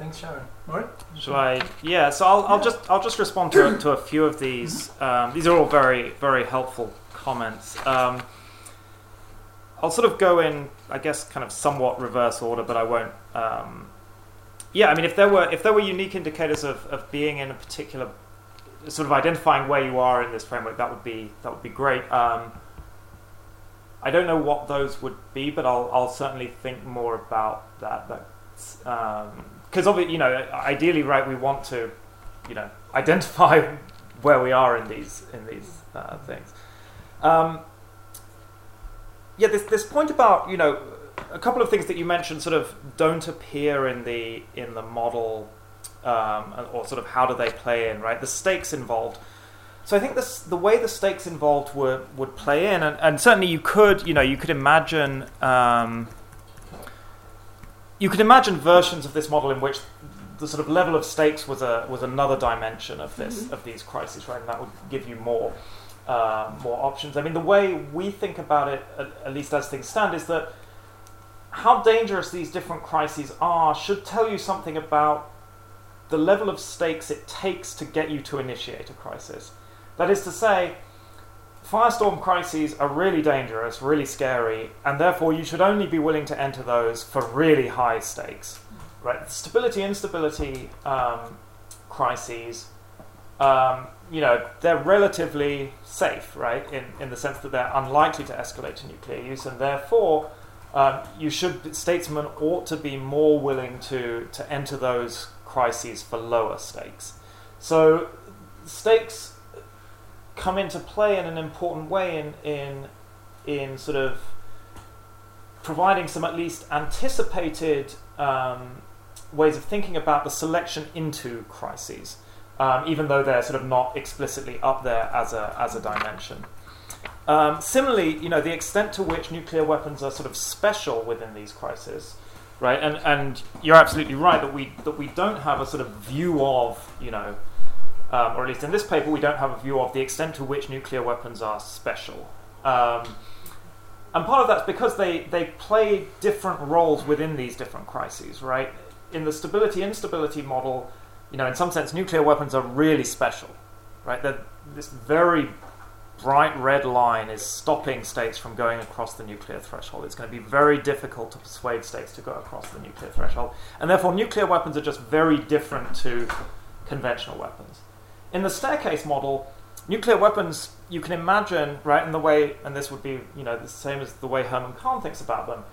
Thanks, Sharon. Maury? Shall I? Yeah. So I'll, I'll just I'll just respond to to a few of these. Um, these are all very very helpful comments. Um, I'll sort of go in, I guess, kind of somewhat reverse order, but I won't. Um, yeah, I mean, if there were if there were unique indicators of, of being in a particular sort of identifying where you are in this framework, that would be that would be great. Um, I don't know what those would be, but I'll I'll certainly think more about that. That's because obviously, you know, ideally, right, we want to, you know, identify where we are in these in these uh, things. Um, yeah, this this point about you know a couple of things that you mentioned sort of don't appear in the in the model, um, or sort of how do they play in, right? The stakes involved. So I think this, the way the stakes involved would would play in, and, and certainly you could, you know, you could imagine, um, you could imagine versions of this model in which the sort of level of stakes was a was another dimension of this mm-hmm. of these crises, right? And that would give you more uh, more options. I mean, the way we think about it, at, at least as things stand, is that how dangerous these different crises are should tell you something about the level of stakes it takes to get you to initiate a crisis. That is to say, firestorm crises are really dangerous, really scary, and therefore you should only be willing to enter those for really high stakes. Right? Stability, instability um, crises, um, you know, they're relatively safe, right? In in the sense that they're unlikely to escalate to nuclear use, and therefore um, you should statesmen ought to be more willing to to enter those crises for lower stakes. So stakes come into play in an important way in in in sort of providing some at least anticipated um, ways of thinking about the selection into crises, um, even though they're sort of not explicitly up there as a as a dimension. Um, similarly, you know, the extent to which nuclear weapons are sort of special within these crises, right? And and you're absolutely right that we that we don't have a sort of view of, you know, um, or at least in this paper, we don't have a view of the extent to which nuclear weapons are special. Um, and part of that's because they, they play different roles within these different crises, right? In the stability instability model, you know, in some sense, nuclear weapons are really special, right? They're this very bright red line is stopping states from going across the nuclear threshold. It's going to be very difficult to persuade states to go across the nuclear threshold. And therefore, nuclear weapons are just very different to conventional weapons. In the staircase model, nuclear weapons, you can imagine, right, in the way, and this would be, you know, the same as the way Herman Kahn thinks about them,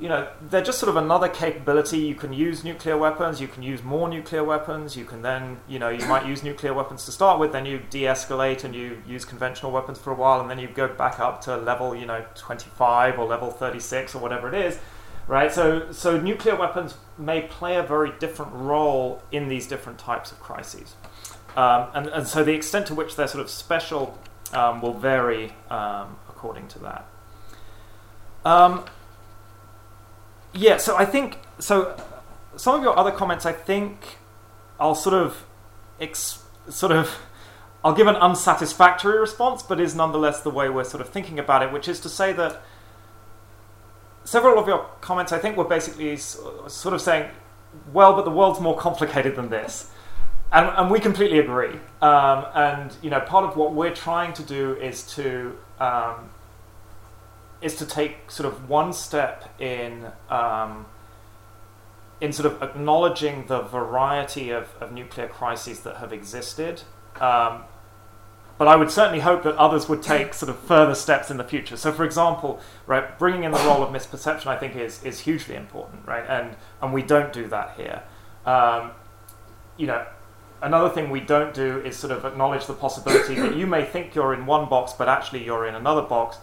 you know, they're just sort of another capability. You can use nuclear weapons, you can use more nuclear weapons, you can then, you know, you might use nuclear weapons to start with, then you de escalate and you use conventional weapons for a while, and then you go back up to level, you know, 25 or level 36 or whatever it is, right? So, so nuclear weapons may play a very different role in these different types of crises. Um, and, and so the extent to which they're sort of special um, will vary um, according to that. Um, yeah, so I think so. Some of your other comments, I think, I'll sort of, ex, sort of, I'll give an unsatisfactory response, but is nonetheless the way we're sort of thinking about it, which is to say that several of your comments, I think, were basically sort of saying, well, but the world's more complicated than this. And, and we completely agree. Um, and, you know, part of what we're trying to do is to um, is to take sort of one step in um, in sort of acknowledging the variety of, of nuclear crises that have existed. Um, but I would certainly hope that others would take sort of further steps in the future. So, for example, right, bringing in the role of misperception, I think is is hugely important, right? And and we don't do that here. Um, you know, another thing we don't do is sort of acknowledge the possibility that you may think you're in one box, but actually you're in another box.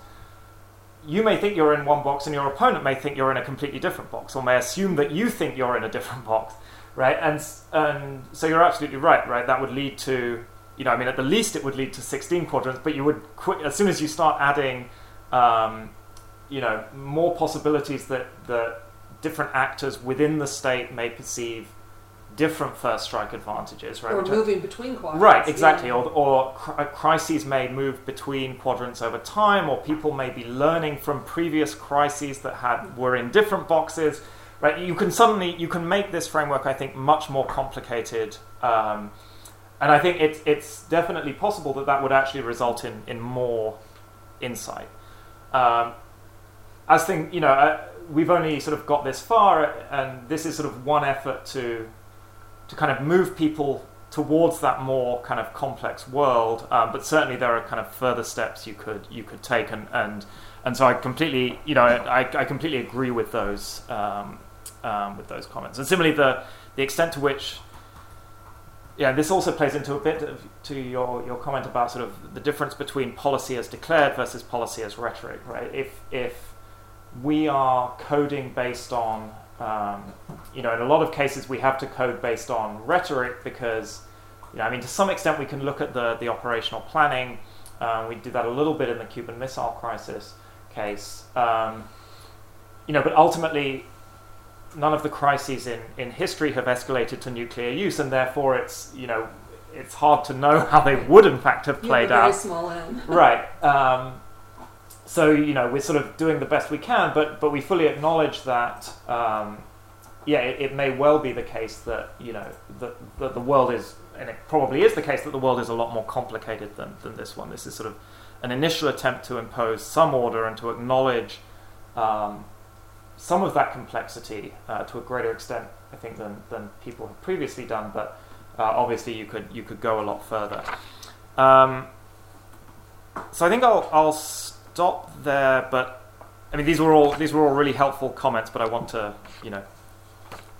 You may think you're in one box and your opponent may think you're in a completely different box or may assume that you think you're in a different box right? And and so you're absolutely right right? That would lead to you know i mean at the least it would lead to 16 quadrants but you would as soon as you start adding um, you know more possibilities that that different actors within the state may perceive different first strike advantages, right? Or moving between quadrants. Right, exactly. Yeah. Or, or cr- uh, crises may move between quadrants over time, or people may be learning from previous crises that had were in different boxes, right? You can suddenly you can make this framework, I think, much more complicated, um, and I think it's it's definitely possible that that would actually result in in more insight. Um, as thing, you know, uh, we've only sort of got this far, and this is sort of one effort to to kind of move people towards that more kind of complex world. Um, but certainly there are kind of further steps you could you could take, and and, and so I completely you know I, I completely agree with those um, um, with those comments. And similarly, the the extent to which yeah, this also plays into a bit of, to your, your comment about sort of the difference between policy as declared versus policy as rhetoric, right? If if we are coding based on um, you know, in a lot of cases, we have to code based on rhetoric because, you know, I mean, to some extent, we can look at the, the operational planning. Um, we did that a little bit in the Cuban Missile Crisis case. Um, you know, but ultimately, none of the crises in, in history have escalated to nuclear use, and therefore, it's you know, it's hard to know how they would in fact have played out. right. So you know we're sort of doing the best we can, but but we fully acknowledge that um, yeah, it, it, may well be the case that you know that, that the world is, and it probably is the case that the world is a lot more complicated than than this one. This is sort of an initial attempt to impose some order and to acknowledge um, some of that complexity uh, to a greater extent, I think, than than people have previously done. But uh, obviously, you could you could go a lot further. Um, so I think I'll I'll stop there, but I mean these were all these were all really helpful comments, but I want to you know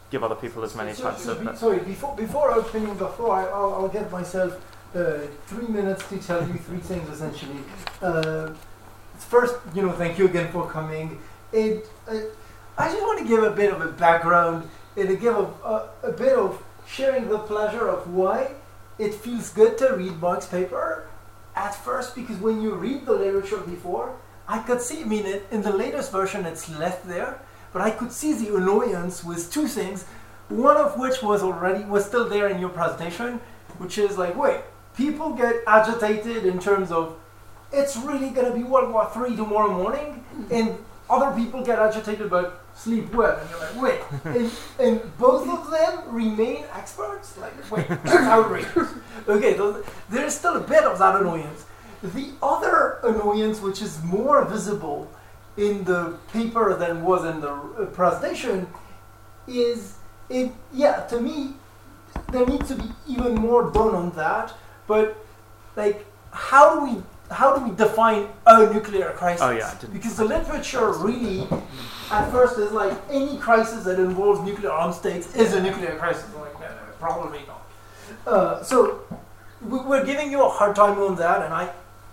give other people as many So- chances. so- of sorry, before before opening the floor, I, I'll, I'll give myself uh, three minutes to tell you three things essentially. Uh, first, you know, thank you again for coming. It, uh, I just want to give a bit of a background and to give a, a, a bit of sharing the pleasure of why it feels good to read Mark's paper at first because when you read the literature before, I could see, I mean, in the latest version it's left there, but I could see the annoyance with two things, one of which was already, was still there in your presentation, which is like, wait, people get agitated in terms of, it's really going to be World War III tomorrow morning, and other people get agitated about sleep well, and you're like, wait, and, and both of them remain experts? Like, wait, that's outrageous. Okay, so there's still a bit of that annoyance. The other annoyance, which is more visible in the paper than was in the uh, presentation, is it, yeah, to me, there needs to be even more done on that, but like, how do we how do we define a nuclear crisis? Oh, yeah, because the literature really, at first, is like any crisis that involves nuclear armed states is a nuclear crisis. I'm like, no, no, probably not. Uh, so we- we're giving you a hard time on that, and I,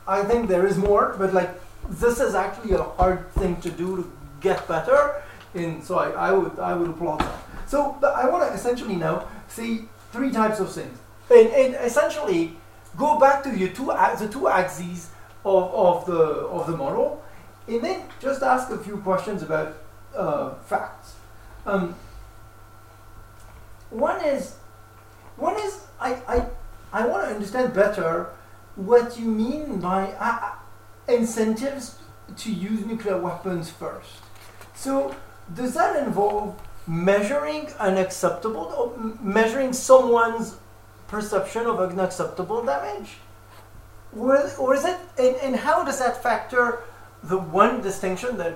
I think there is more, but like this is actually a hard thing to do to get better. And so I, I would I would applaud that. So but I want to essentially now see three types of things, and, and essentially go back to your two the two axes of, of the of the model, and then just ask a few questions about uh, facts. Um, one is one is I I, I want to understand better what you mean by uh, incentives to use nuclear weapons first. So does that involve measuring an acceptable or measuring someone's perception of unacceptable damage? Or, or is it, and, and how does that factor the one distinction that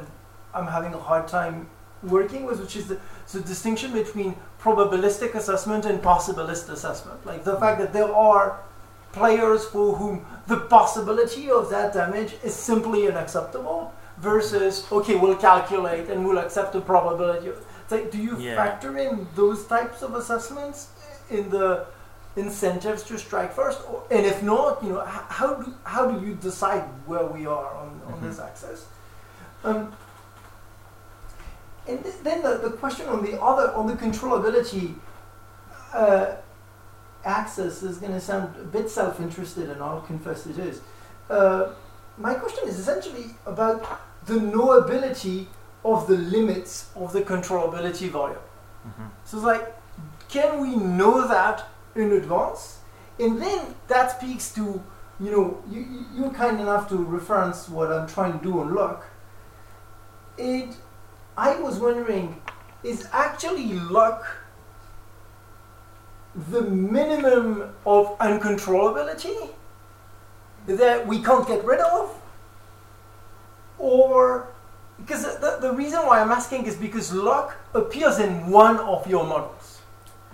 I'm having a hard time working with, which is the, the distinction between probabilistic assessment and possibilist assessment? Like the fact that there are players for whom the possibility of that damage is simply unacceptable versus, okay, we'll calculate and we'll accept the probability. It's like, do you Yeah. factor in those types of assessments in the incentives to strike first? Or, and if not, you know, how do, how do you decide where we are on, on this axis? Um, and th- then the, the question on the other, on the controllability uh, axis is going to sound a bit self-interested, and I'll confess it is. Uh, my question is essentially about the knowability of the limits of the controllability variable. Mhm. So it's like, can we know that in advance? And then that speaks to, you know, you, you- you're kind enough to reference what I'm trying to do on luck. It, I was wondering, is actually luck the minimum of uncontrollability that we can't get rid of? Or, because the, the reason why I'm asking is because luck appears in one of your models.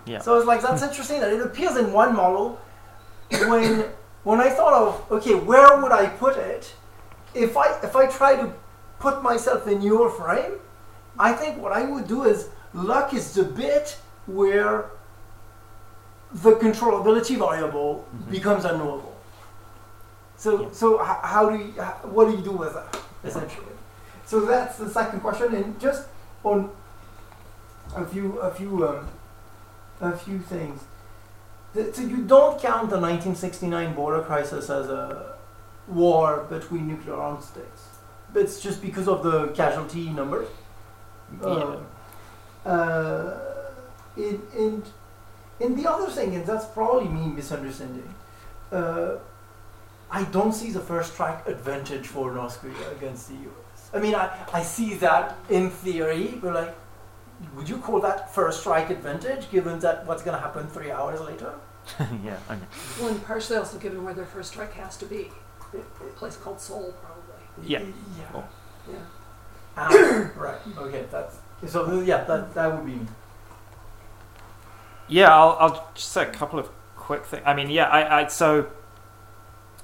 Yeah. So it's like, that's interesting that it appears in one model when, when I thought of, okay, where would I put it? If I, if I try to put myself in your frame, I think what I would do is luck is the bit where the controllability variable Mhm. becomes unknowable. So, Yeah. so h- how do you, what do you do with that, essentially? So that's the second question, and just on a few, a few, um, a few things. So you don't count the 1969 border crisis as a war between nuclear armed states. It's just because of the casualty numbers. Yeah. Uh, uh, in, in, in the other thing, and that's probably me misunderstanding, uh, I don't see the first strike advantage for North Korea against the US. I mean, I, I see that in theory, but like, would you call that first strike advantage given that what's going to happen three hours later? yeah. Okay. Well, and partially also given where their first strike has to be. A place called Seoul, probably. Yeah. Yeah. Cool. Yeah. Ah, right. Okay. That's so. Yeah. That that would be. Yeah, I'll, I'll just say a couple of quick things. I mean, yeah, I, I so,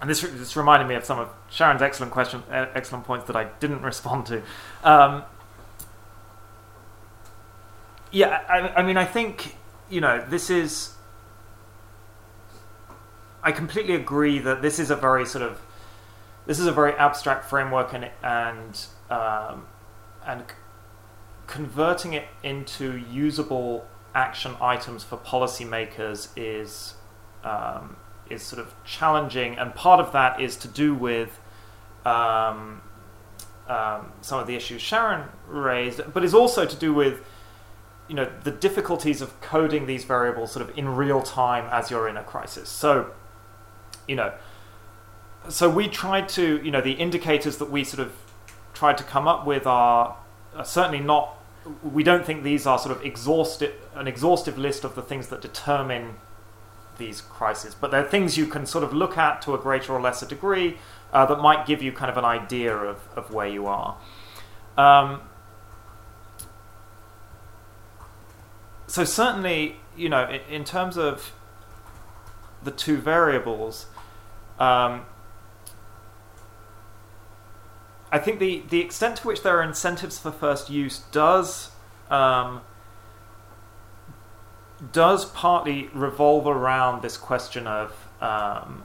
and this this reminded me of some of Sharon's excellent question, uh, excellent points that I didn't respond to. Um, yeah, I, I mean, I think you know this is. I completely agree that this is a very sort of, this is a very abstract framework, and and um, and converting it into usable action items for policymakers is um, is sort of challenging, and part of that is to do with um, um, some of the issues Sharon raised, but is also to do with you know the difficulties of coding these variables sort of in real time as you're in a crisis. So you know, so we tried to you know the indicators that we sort of tried to come up with are, are certainly not we don't think these are sort of exhaustive an exhaustive list of the things that determine these crises, but they're things you can sort of look at to a greater or lesser degree uh, that might give you kind of an idea of, of where you are. Um, so certainly, you know, in, in terms of the two variables, um, I think the, the extent to which there are incentives for first use does um, does partly revolve around this question of um,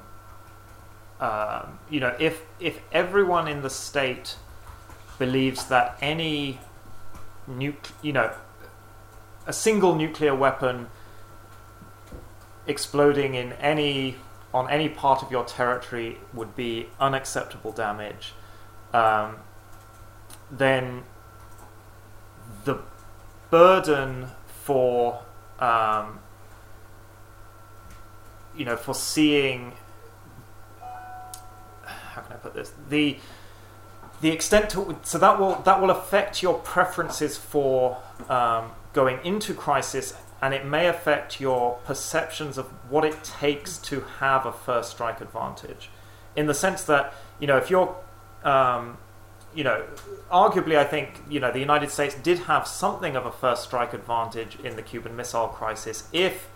um, you know if if everyone in the state believes that any nuc- you know a single nuclear weapon exploding in any on any part of your territory would be unacceptable damage. Um, then the burden for um, you know for seeing how can I put this? The the extent to so that will that will affect your preferences for um, going into crisis and it may affect your perceptions of what it takes to have a first strike advantage in the sense that you know if you're um, you know, arguably, I think you know the United States did have something of a first strike advantage in the Cuban Missile Crisis. If,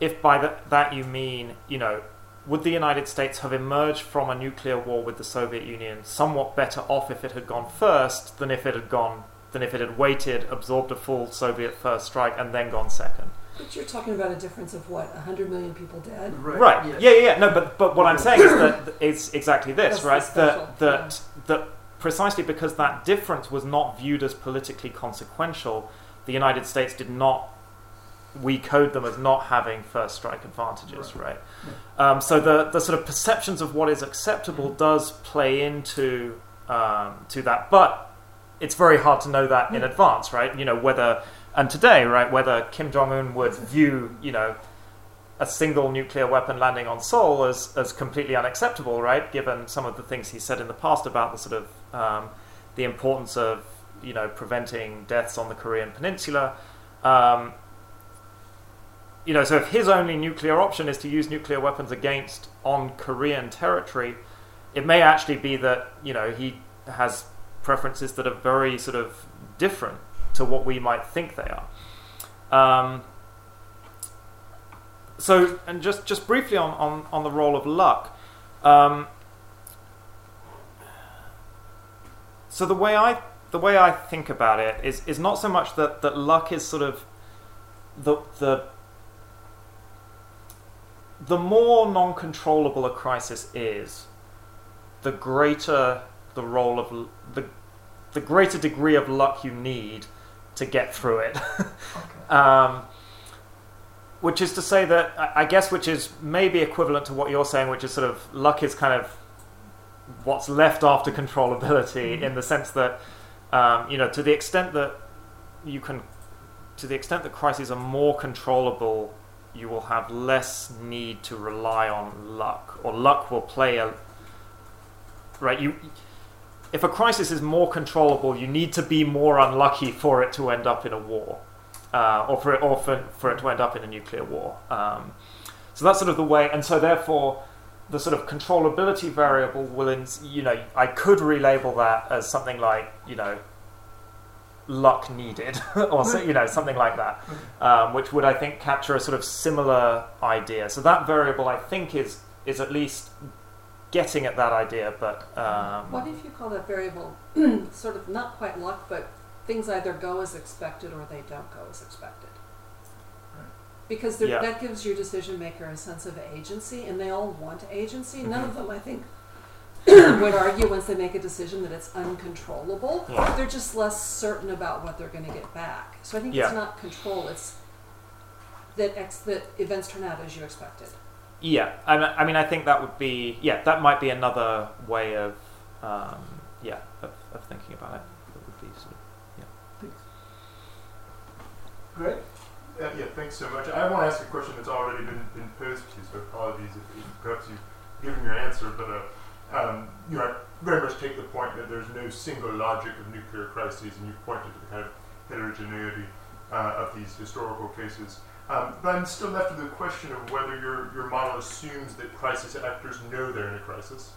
if by that that you mean, you know, would the United States have emerged from a nuclear war with the Soviet Union somewhat better off if it had gone first than if it had gone than if it had waited, absorbed a full Soviet first strike, and then gone second? But you're talking about a difference of what, 100 million people dead? Right. yes. Yeah, yeah, yeah. No, but but what I'm saying is that it's exactly this, That's right? the special, That that that precisely because that difference was not viewed as politically consequential, the United States did not. We code them as not having first strike advantages, right? Um, so the the sort of perceptions of what is acceptable does play into um, to that, but it's very hard to know that in advance, right? You know whether and today, right, whether Kim Jong Un would view, you know, a single nuclear weapon landing on Seoul as, as completely unacceptable, right? Given some of the things he said in the past about the sort of um, the importance of you know, preventing deaths on the Korean Peninsula. Um, you know, so if his only nuclear option is to use nuclear weapons against on Korean territory, it may actually be that you know he has preferences that are very sort of different to what we might think they are. Um, so, and just just briefly on on, on the role of luck. Um, so the way I the way I think about it is is not so much that, that luck is sort of the the the more non-controllable a crisis is, the greater the role of the the greater degree of luck you need to get through it. Okay. um, which is to say that I I guess which is maybe equivalent to what you're saying, which is sort of luck is kind of what's left after controllability in the sense that um, you know to the extent that you can to the extent that crises are more controllable you will have less need to rely on luck or luck will play a right you if a crisis is more controllable you need to be more unlucky for it to end up in a war uh, or for it or for, for it to end up in a nuclear war um, so that's sort of the way and so therefore the sort of controllability variable will, you know, I could relabel that as something like, you know, luck needed, or so, you know, something like that, um, which would I think capture a sort of similar idea. So that variable, I think, is is at least getting at that idea, but um, What if you call that variable sort of not quite luck, but things either go as expected or they don't go as expected? Because there, Yeah. that gives your decision maker a sense of agency, and they all want agency. None of them, I think, would argue once they make a decision that it's uncontrollable. Yeah. They're just less certain about what they're going to get back. So I think Yeah. it's not control; it's that ex- that events turn out as you expected. Yeah, I, mean- I think that would be yeah, that might be another way of um, yeah of, of thinking about it. That would be sort of yeah. Thanks. Great. Uh, yeah, thanks so much. I want to ask a question that's already been, been posed to you, so apologies if, if perhaps you've given your answer, but uh, um, you know, I very much take the point that there's no single logic of nuclear crises, and you pointed to the kind of heterogeneity uh, of these historical cases. Um, but I'm still left with the question of whether your, your model assumes that crisis actors know they're in a crisis.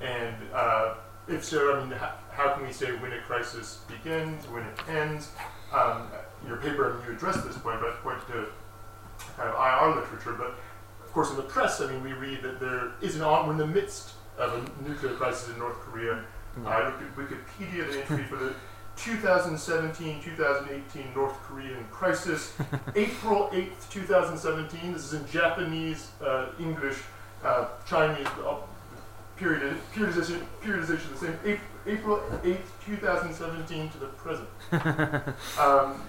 And uh, if so, I mean, how, how can we say when a crisis begins, when it ends? Um, your paper, and you address this point, but I point to kind of IR literature. But of course, in the press, I mean, we read that there is an on, we're in the midst of a nuclear crisis in North Korea. I looked at Wikipedia, the entry for the 2017-2018 North Korean crisis, April 8th, 2017. This is in Japanese, uh, English, uh, Chinese, uh, period, periodization, periodization the same. April, April 8th, 2017 to the present. um,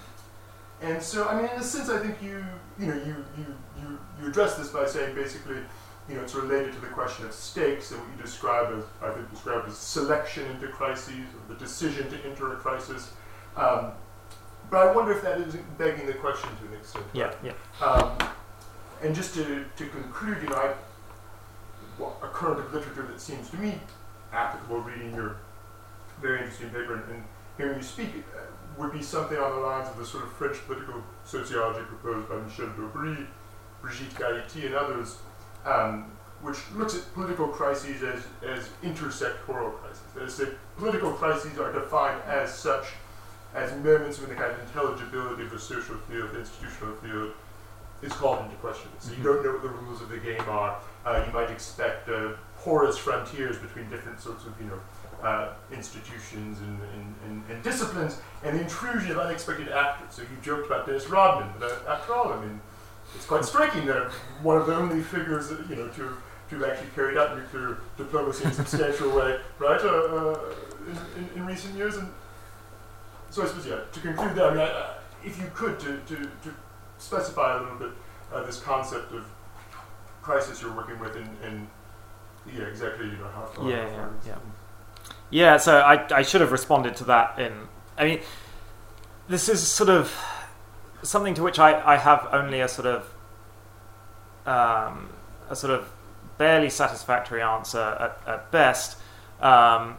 and so, I mean, in a sense, I think you, you know, you, you, you, you address this by saying basically, you know, it's related to the question of stakes and what you describe as, I think, described as selection into crises or the decision to enter a crisis. Um, but I wonder if that isn't begging the question to an extent. yeah, yeah. Um, and just to, to conclude, you know, I, well, a current of literature that seems to me applicable reading your very interesting paper and, and hearing you speak uh, would be something on the lines of the sort of French political sociology proposed by Michel Dobry, Brigitte Gaïti, and others, um, which looks at political crises as, as intersectoral crises. That is, say, political crises are defined as such as moments when the kind of intelligibility of the social field, the institutional field, is called into question. So you don't know what the rules of the game are. Uh, you might expect uh, porous frontiers between different sorts of, you know, uh, institutions and, and, and, and disciplines, and the intrusion of unexpected actors. So you joked about Dennis Rodman, but uh, after all, I mean, it's quite striking that one of the only figures, you know, to to have actually carried out nuclear diplomacy in a substantial way, right, uh, uh, in, in, in recent years. And so I suppose, yeah, to conclude that, I mean, I, if you could, to, to, to specify a little bit uh, this concept of crisis you're working with and, and yeah, exactly, you know, how, how Yeah, yeah, far yeah. Yeah, so I, I should have responded to that in. I mean, this is sort of something to which I, I have only a sort of um, a sort of barely satisfactory answer at, at best. Um,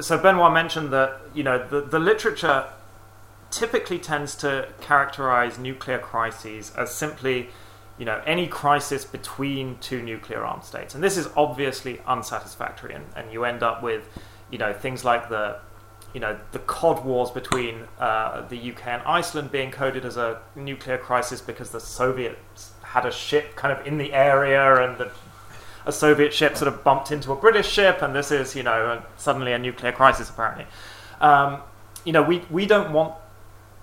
so Benoit mentioned that you know the, the literature typically tends to characterize nuclear crises as simply you know any crisis between two nuclear armed states, and this is obviously unsatisfactory, and, and you end up with you know things like the you know the cod wars between uh, the UK and Iceland being coded as a nuclear crisis because the Soviets had a ship kind of in the area and the a Soviet ship sort of bumped into a British ship, and this is, you know, suddenly a nuclear crisis, apparently. Um, you know, we, we don't want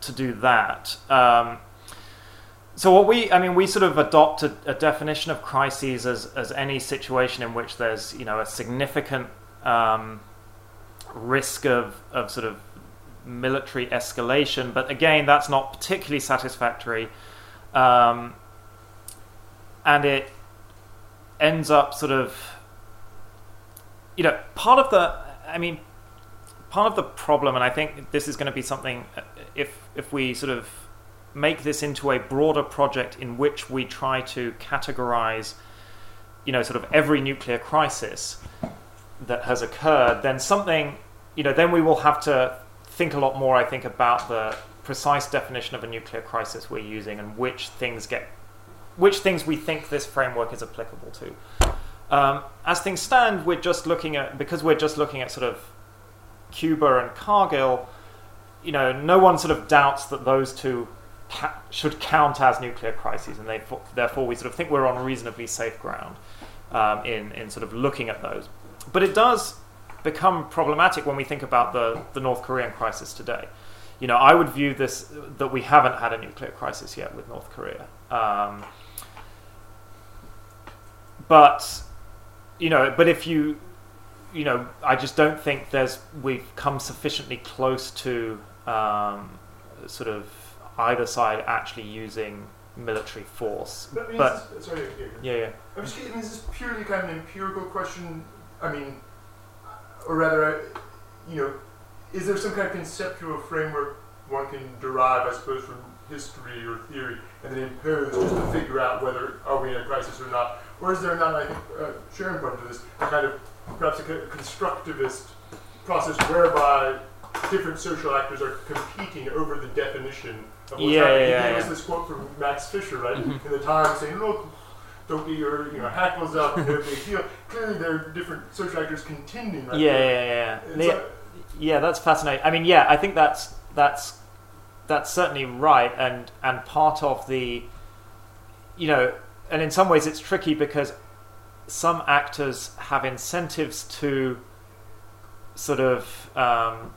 to do that. Um, so what we, I mean, we sort of adopt a, a, definition of crises as, as any situation in which there's, you know, a significant um, risk of, of sort of military escalation. But again, that's not particularly satisfactory. Um, and it ends up sort of, you know, part of the, I mean, part of the problem, and I think this is going to be something, uh, if if we sort of make this into a broader project in which we try to categorize, you know, sort of every nuclear crisis that has occurred, then something, you know, then we will have to think a lot more, I think, about the precise definition of a nuclear crisis we're using and which things get which things we think this framework is applicable to. Um, as things stand, we're just looking at because we're just looking at sort of Cuba and Kargil. You know, no one sort of doubts that those two ca- should count as nuclear crises, and they, therefore we sort of think we're on reasonably safe ground um, in in sort of looking at those. But it does become problematic when we think about the the North Korean crisis today. You know, I would view this that we haven't had a nuclear crisis yet with North Korea. Um, but you know, but if you you know, I just don't think there's we've come sufficiently close to um, sort of either side actually using military force. But, I mean, but this, sorry, yeah, yeah. I'm just kidding. Is this purely kind of an empirical question? I mean, or rather, you know, is there some kind of conceptual framework one can derive, I suppose, from history or theory, and then impose just to figure out whether are we in a crisis or not? Or is there not, I think uh, Sharon pointed to this, a kind of perhaps a constructivist process whereby different social actors are competing over the definition of what's yeah, happening. Yeah, he gave yeah. us this quote from Max Fisher, right, Mhm. in the Times, saying, "Look, your, you know, hackles up, no big deal." Clearly, there are different search actors contending. Right Yeah, yeah, yeah. Yeah. Yeah, that's fascinating. I mean, yeah, I think that's that's that's certainly right, and and part of the, you know, and in some ways it's tricky because some actors have incentives to sort of um,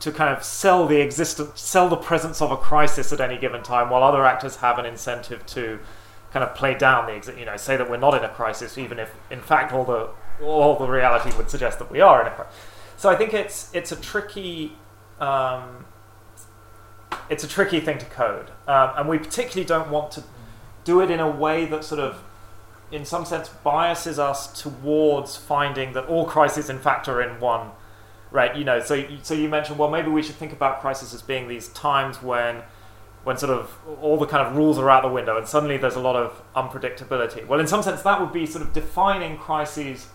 to kind of sell the existence, sell the presence of a crisis at any given time, while other actors have an incentive to kind of play down the, you know, say that we're not in a crisis, even if in fact all the all the reality would suggest that we are in a crisis. So I think it's it's a tricky um, it's a tricky thing to code, um, and we particularly don't want to do it in a way that sort of, in some sense, biases us towards finding that all crises in fact are in one. Right, you know, so so you mentioned well maybe we should think about crisis as being these times when when sort of all the kind of rules are out the window and suddenly there's a lot of unpredictability. Well, in some sense, that would be sort of defining crises,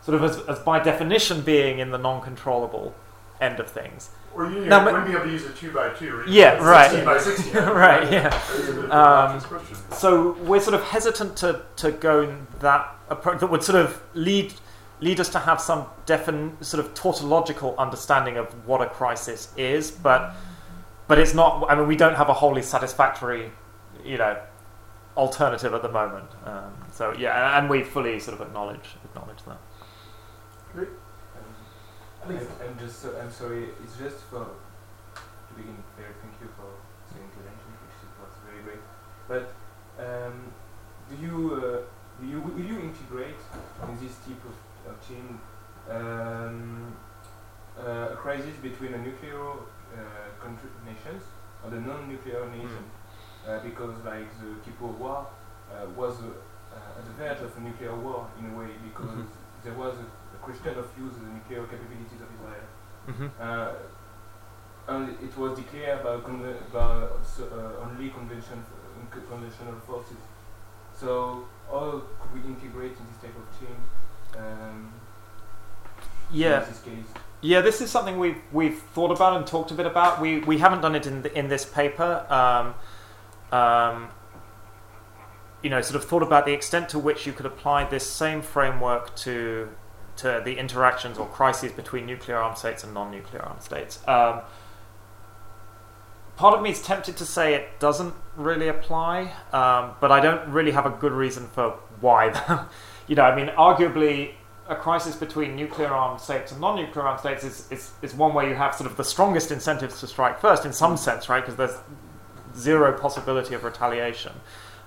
sort of as, as by definition being in the non-controllable end of things. Or you, Now, wouldn't be able to use a two by two. Or Yeah, even right. 16 by sixty. Right, yeah. It's a bit of a Um. So we're sort of hesitant to, to go in that approach that would sort of lead lead us to have some defin sort of tautological understanding of what a crisis is, but but it's not. I mean, we don't have a wholly satisfactory, you know, alternative at the moment. Um, so yeah, and we fully sort of acknowledge acknowledge that. Um, I'm, I'm just so, I'm sorry. It's just for to begin. Very thank you for the intervention, which was very great. But um, do you uh, do you will you integrate in this type of, of team um, uh, a crisis between a nuclear country nations and a non-nuclear nation? Uh, because like the Kippur War uh, was uh, uh, at the verge of a nuclear war in a way because Mhm. there was a, a question of use of the nuclear capabilities of Israel. Mm-hmm. Uh, and it was declared by, by uh, only convention, uh, conventional forces. So how could we integrate in this type of team? Um, Yeah. in this case? Yeah, this is something we've we've thought about and talked a bit about. We we haven't done it in the, in this paper. Um, um, you know, sort of thought about the extent to which you could apply this same framework to to the interactions or crises between nuclear armed states and non-nuclear armed states. Um, part of me is tempted to say it doesn't really apply, um, but I don't really have a good reason for why. you know, I mean, arguably, a crisis between nuclear armed states and non nuclear armed states is, is, is one where you have sort of the strongest incentives to strike first, in some sense, right? Because there's zero possibility of retaliation,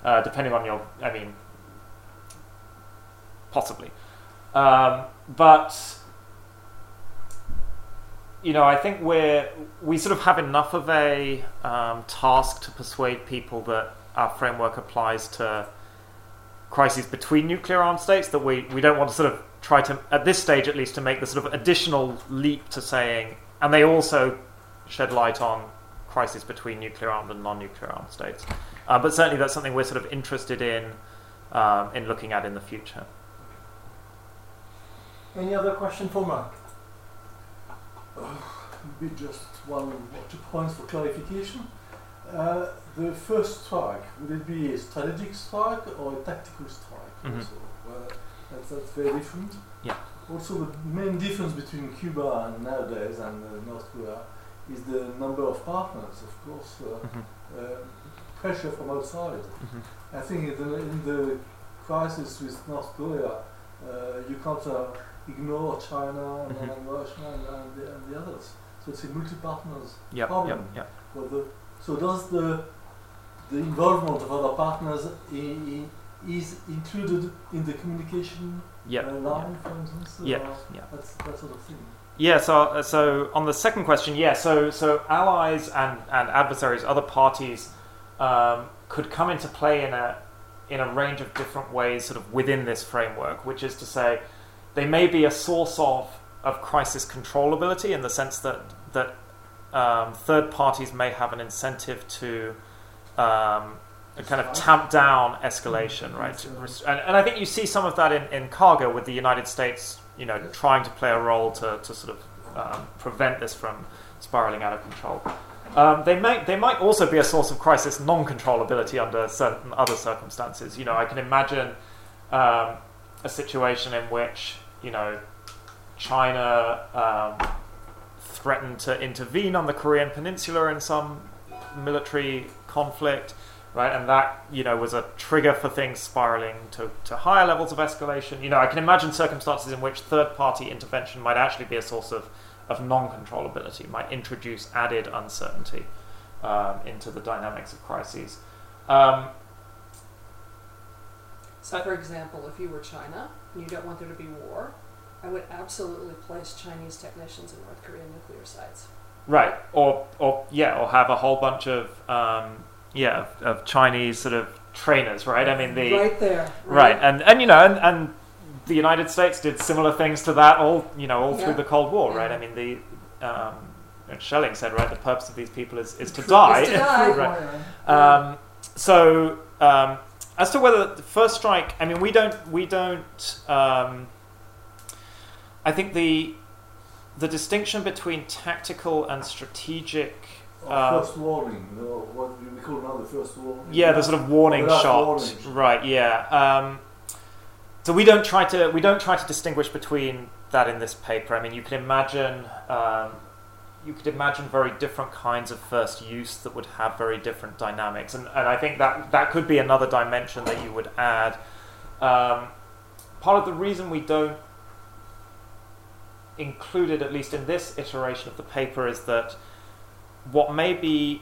uh, depending on your, I mean, possibly. Um, but, you know, I think we're, we sort of have enough of a um, task to persuade people that our framework applies to crises between nuclear armed states that we, we don't want to sort of try to, at this stage at least, to make the sort of additional leap to saying, and they also shed light on crises between nuclear armed and non nuclear armed states. Uh, but certainly that's something we're sort of interested in um, in looking at in the future. Any other question for Mark? Maybe just one or two points for clarification. Uh, the first strike, would it be a strategic strike or a tactical strike? Mhm. Also? Well, that's, that's very different. Yeah. Also, the main difference between Cuba and nowadays and uh, North Korea is the number of partners, of course, uh, Mhm, uh, pressure from outside. mhm. I think in the, in the crisis with North Korea, uh, you can't uh, ignore China and, Mhm. and Russia and, and, the, and the others. So it's a multi-partners Yep, yep, problem. yep. for the. So does the the involvement of other partners i- i- is included in the communication Yep, uh, yep. line, for instance? Yeah, or yeah. That sort of thing. Yeah, so uh, so on the second question, yeah, so so allies and, and adversaries, other parties, um, could come into play in a in a range of different ways, sort of within this framework. Which is to say, they may be a source of of crisis controllability in the sense that that um, third parties may have an incentive to um, kind of tamp down escalation, right? And, and I think you see some of that in, in Kargil with the United States, you know, trying to play a role to, to sort of um, prevent this from spiraling out of control. Um, they may they might also be a source of crisis non-controllability under certain other circumstances. You know, I can imagine um, a situation in which you know China um, threatened to intervene on the Korean Peninsula in some military conflict, right? And that you know was a trigger for things spiraling to, to higher levels of escalation. You know, I can imagine circumstances in which third-party intervention might actually be a source of of non-controllability, might introduce added uncertainty um, into the dynamics of crises. Um, So, for example, if you were China and you don't want there to be war, I would absolutely place Chinese technicians in North Korean nuclear sites. Right, or or yeah, or have a whole bunch of um, yeah of, of Chinese sort of trainers, right? I mean the right there. right, and and you know, and, and the United States did similar things to that all you know all Yeah. through the Cold War, right? I mean the um, and Schelling said right, the purpose of these people is, is to die. Is to die. Right. Um, so um, as to whether the first strike, I mean, we don't, we don't. Um, I think the the distinction between tactical and strategic. Uh, first warning, or what we call now the first warning. Yeah, the sort of warning shot. warning. Right. Yeah. Um, so we don't try to we don't try to distinguish between that in this paper. I mean, you can imagine um, you could imagine very different kinds of first use that would have very different dynamics, and, and I think that that could be another dimension that you would add. Um, part of the reason we don't include it, at least in this iteration of the paper, is that what may be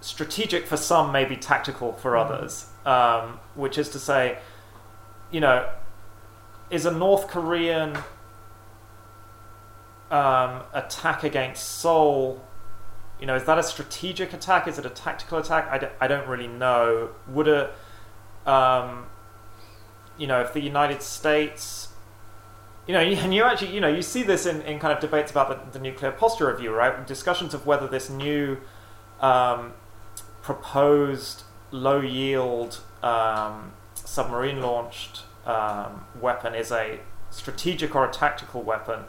strategic for some may be tactical for Mhm. others. Um, which is to say, you know, is a North Korean um, attack against Seoul, you know, is that a strategic attack? Is it a tactical attack? I, d- I don't really know. Would a, um, you know, if the United States, you know, and you actually, you know, you see this in, in kind of debates about the, the nuclear posture review, right? Discussions of whether this new um, proposed low yield um, submarine launched um, weapon is a strategic or a tactical weapon.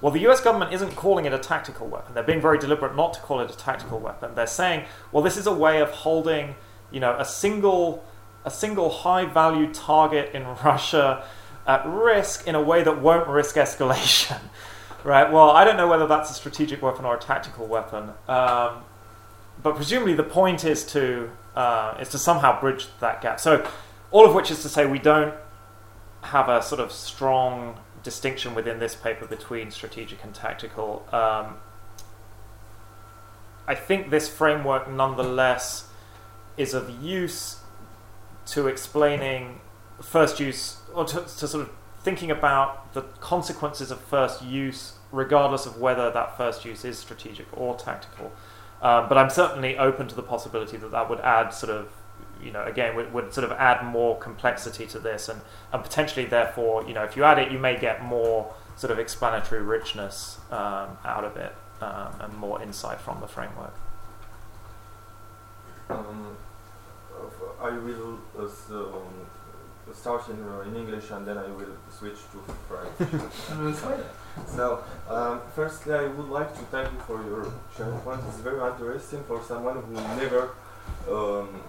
Well, the US government isn't calling it a tactical weapon. They're being very deliberate not to call it a tactical weapon. They're saying, well, this is a way of holding, you know, a single a single high value target in Russia at risk in a way that won't risk escalation. right? Well, I don't know whether that's a strategic weapon or a tactical weapon. Um, but presumably the point is to uh, is to somehow bridge that gap. So, all of which is to say we don't have a sort of strong distinction within this paper between strategic and tactical. Um, I think this framework, nonetheless, is of use to explaining first use, or to, to sort of thinking about the consequences of first use, regardless of whether that first use is strategic or tactical. Um, but I'm certainly open to the possibility that that would add sort of, you know, again, would, would sort of add more complexity to this, and, and potentially, therefore, you know, if you add it, you may get more sort of explanatory richness um, out of it um, and more insight from the framework. Um, I will um, start in, uh, in English and then I will switch to French. so, um, firstly, I would like to thank you for your sharing point. It's very interesting for someone who never um,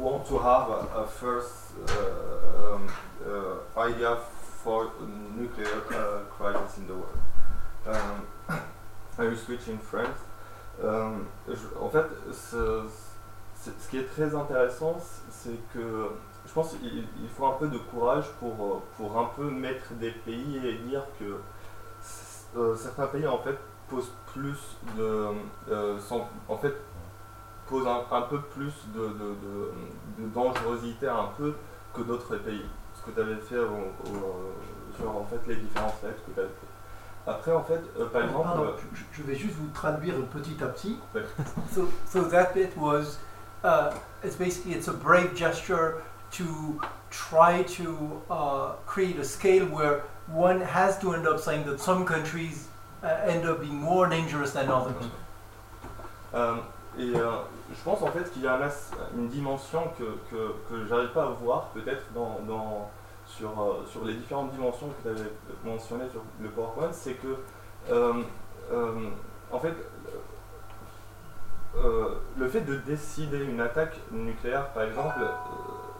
want to have a, a first uh, um, uh, idea for nuclear uh, crisis in the world. Um, I will switch in French. Um, en fait, ce qui est très intéressant, c'est que pense qu'il faut un peu de courage pour, pour un peu mettre des pays et dire que euh, certains pays en fait posent plus de, euh, en fait posent un, peu plus de, de, dangerosité un peu que d'autres pays. Ce que tu avais fait sur en fait les différentes lettres que tu avais fait. Après, en fait, euh, par exemple. je, vais juste vous traduire petit à petit. so, so that bit was uh, it's basically it's a brave gesture to try to uh, create a scale where one has to end up saying that some countries uh, end up being more dangerous than others. Euh, et euh, je pense en fait qu'il y a une dimension que, que, que j'arrive pas à voir peut-être dans, dans, sur, euh, sur les différentes dimensions que tu avais mentionnées sur le PowerPoint, c'est que euh, euh, en fait le fait de décider une attaque nucléaire, par exemple,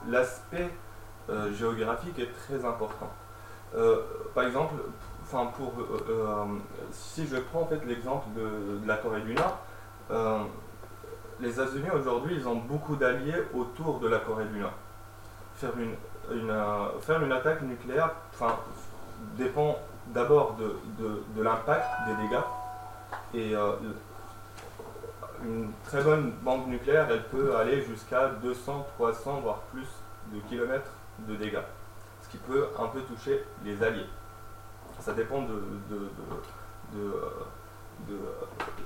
l'aspect euh, géographique est très important. par exemple, pour, si je prends en fait l'exemple de, la Corée du Nord, les États-Unis aujourd'hui, ils ont beaucoup d'alliés autour de la Corée du Nord. Faire une, une faire une attaque nucléaire, dépend d'abord de, de, de l'impact des dégâts et une très bonne bombe nucléaire, elle peut aller jusqu'à 200, 300, voire plus de kilomètres de dégâts, ce qui peut un peu toucher les alliés. Ça dépend de, de,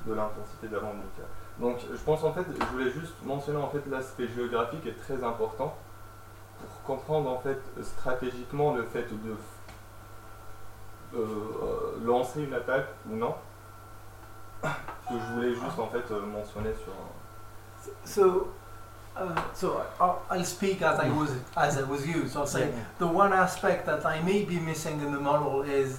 de, l'intensité de la bombe nucléaire. Donc je pense en fait, je voulais juste mentionner en fait l'aspect géographique est très important pour comprendre en fait stratégiquement le fait de euh, lancer une attaque ou non que je voulais juste en fait euh, mentionner sur. So, uh, so I'll, I'll, speak as I was as I was used. I'll say yeah. the one aspect that I may be missing in the model is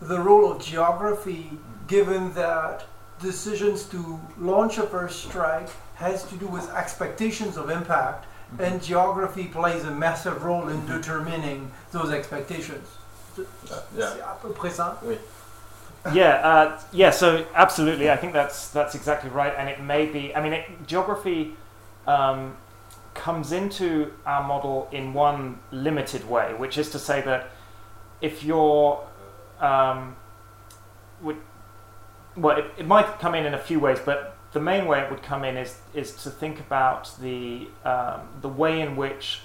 the role of geography, mm. given that decisions to launch a first strike has to do with expectations of impact, mm-hmm. and geography plays a massive role in mm-hmm. determining those expectations. Uh, yeah. C'est à peu près ça. Oui. Yeah, uh, yeah. So absolutely, I think that's that's exactly right, and it may be. I mean, it, geography um, comes into our model in one limited way, which is to say that if you're um, would, well, it, it might come in in a few ways, but the main way it would come in is is to think about the um, the way in which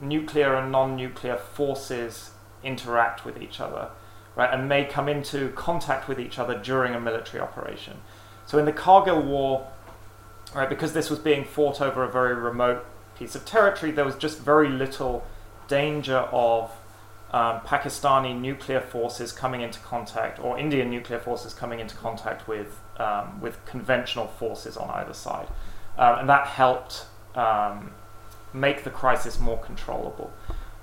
nuclear and non-nuclear forces interact with each other right, and may come into contact with each other during a military operation. So in the Kargil War, right, because this was being fought over a very remote piece of territory, there was just very little danger of um, Pakistani nuclear forces coming into contact, or Indian nuclear forces coming into contact with um, with conventional forces on either side, um, and that helped um, make the crisis more controllable.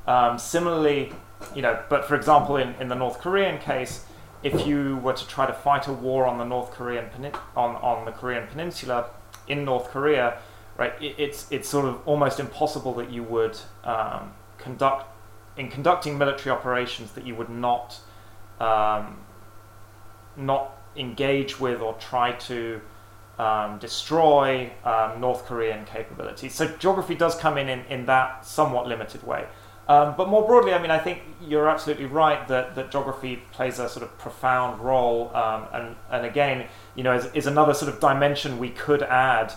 Um, similarly, you know, but for example, in, in the North Korean case, if you were to try to fight a war on the North Korean on, on the Korean peninsula in North Korea, right, it, it's it's sort of almost impossible that you would um, conduct in conducting military operations that you would not um, not engage with or try to um, destroy um, North Korean capabilities. So geography does come in in, in that somewhat limited way. Um, but more broadly, I mean, I think you're absolutely right that, that geography plays a sort of profound role, um, and and again, you know, is, is another sort of dimension we could add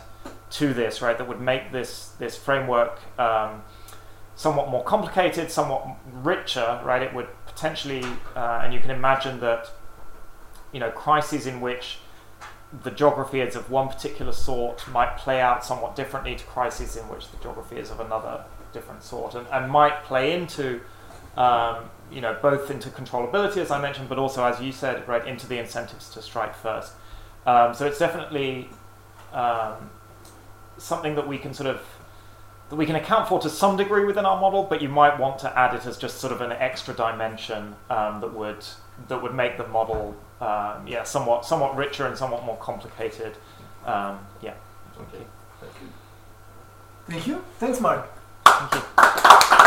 to this, right? That would make this this framework um, somewhat more complicated, somewhat richer, right? It would potentially, uh, and you can imagine that, you know, crises in which the geography is of one particular sort might play out somewhat differently to crises in which the geography is of another different sort and, and might play into um, you know both into controllability as I mentioned but also as you said right into the incentives to strike first um, so it's definitely um, something that we can sort of that we can account for to some degree within our model but you might want to add it as just sort of an extra dimension um, that would that would make the model um, yeah somewhat somewhat richer and somewhat more complicated um, yeah Okay. Thank you. Thank you. Thanks, Mark. Thank you.